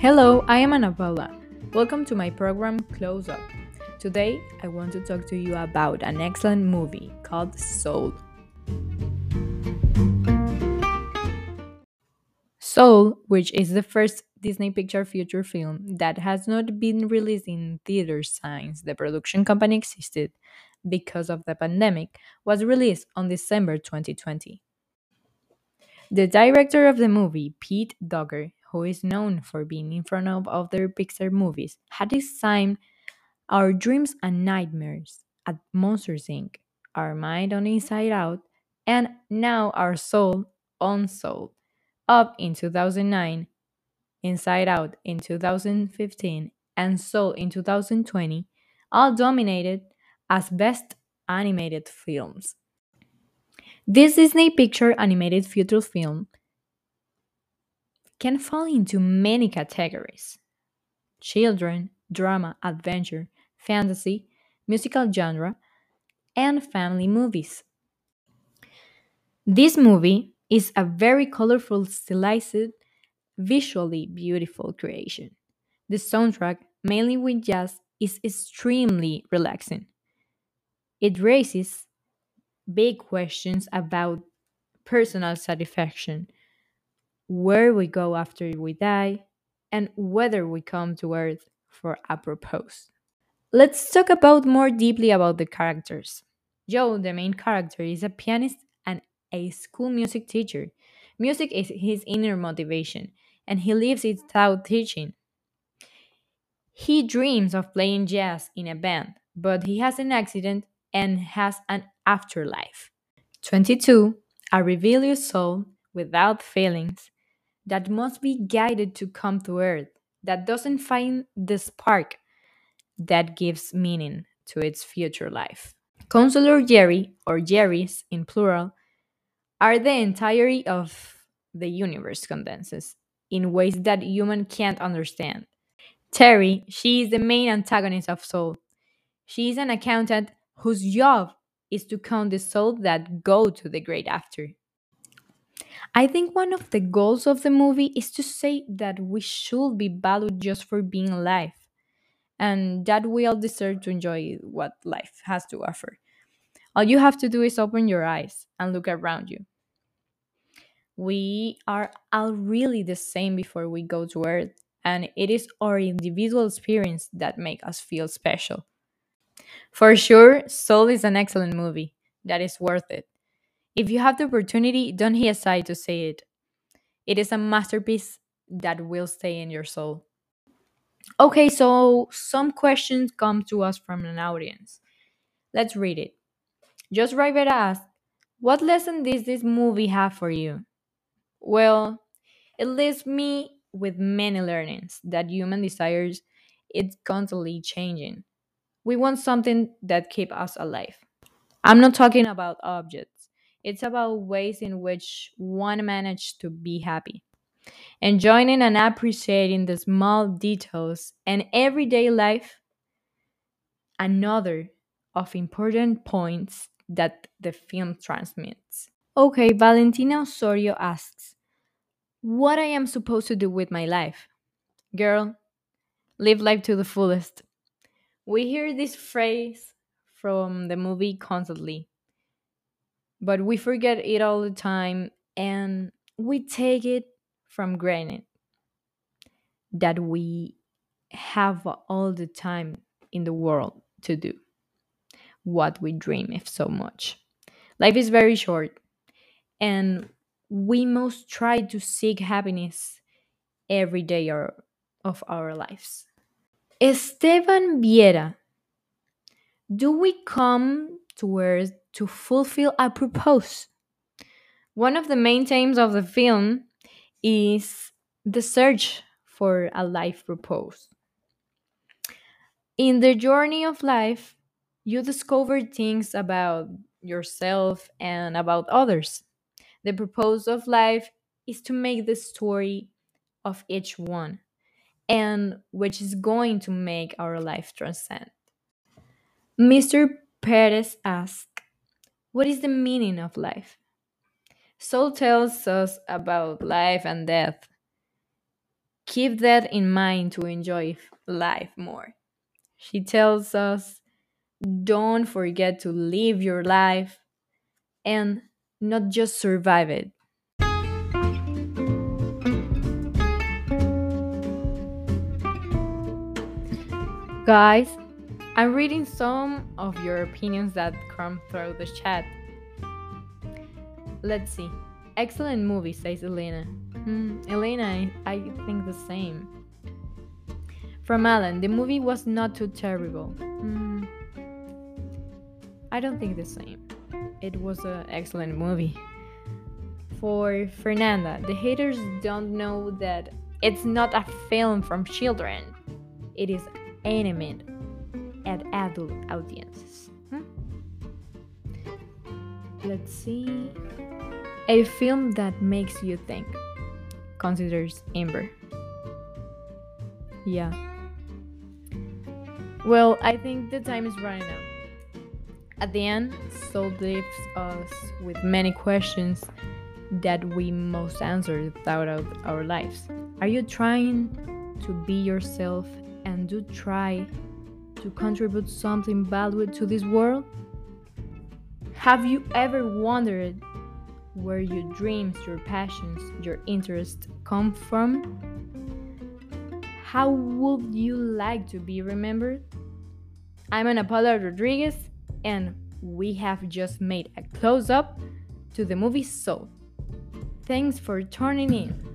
Hello, I am Annabella. Welcome to my program Close Up. Today, I want to talk to you about an excellent movie called Soul. Soul, which is the first Disney Pixar feature film that has not been released in theaters since the production company existed because of the pandemic, was released on December 2020. The director of the movie, Pete Docter, who is known for being in front of other Pixar movies, had designed Our Dreams and Nightmares at Monsters Inc., Our Mind on Inside Out, and now Our Soul on Soul, Up in 2009, Inside Out in 2015, and Soul in 2020, all dominated as Best Animated Films. This Disney Pixar animated feature film can fall into many categories children, drama, adventure, fantasy, musical genre, and family movies. This movie is a very colorful, stylized, visually beautiful creation. The soundtrack, mainly with jazz, is extremely relaxing. It raises big questions about personal satisfaction, where we go after we die, and whether we come to Earth for a purpose. Let's talk about more deeply about the characters. Joe, the main character, is a pianist and a school music teacher. Music is his inner motivation, and he lives it without teaching. He dreams of playing jazz in a band, but he has an accident and has an afterlife. 22. A rebellious soul without feelings that must be guided to come to earth, that doesn't find the spark that gives meaning to its future life. Counselor Jerry, or Jerry's in plural, are the entirety of the universe condenses in ways that human can't understand. Terry, she is the main antagonist of Soul. She is an accountant whose job is to count the souls that go to the great after. I think one of the goals of the movie is to say that we should be valued just for being alive and that we all deserve to enjoy what life has to offer. All you have to do is open your eyes and look around you. We are all really the same before we go to Earth, and it is our individual experience that make us feel special. For sure, Soul is an excellent movie that is worth it. If you have the opportunity, don't hesitate to say it. It is a masterpiece that will stay in your soul. Okay, so some questions come to us from an audience. Let's read it. Just Rivera asked, What lesson does this movie have for you? Well, it leaves me with many learnings that human desires it's constantly changing. We want something that keep us alive. I'm not talking about objects. It's about ways in which one managed to be happy. Enjoying and appreciating the small details and everyday life, another of important points that the film transmits. Okay, Valentina Osorio asks, What I am supposed to do with my life? Girl, live life to the fullest. We hear this phrase from the movie constantly, but we forget it all the time and we take it from granted that we have all the time in the world to do what we dream of so much. Life is very short, and we must try to seek happiness every day of our lives. Esteban Viera, do we come to Earth to fulfill a purpose? One of the main themes of the film is the search for a life purpose. In the journey of life, you discover things about yourself and about others. The purpose of life is to make the story of each one and which is going to make our life transcend. Mr. Perez asks, What is the meaning of life? Soul tells us about life and death. keep that in mind to enjoy life more. She tells us don't forget to live your life and not just survive it. Guys, I'm reading some of your opinions that come through the chat. Let's see. Excellent movie, says Elena. Hmm, Elena, I, I think the same. From Alan, the movie was not too terrible. Hmm, I don't think the same. It was an excellent movie. For Fernanda, the haters don't know that it's not a film from children. It is aimed at adult audiences. Hmm? Let's see. A film that makes you think, considers Amber. Yeah. Well, I think the time is running out. At the end, Soul leaves us with many questions that we must answer throughout our lives. Are you trying to be yourself and do try to contribute something valuable to this world? Have you ever wondered where your dreams, your passions, your interests come from? How would you like to be remembered? I'm Ana Paula Rodriguez, and we have just made a close up to the movie Soul. Thanks for tuning in.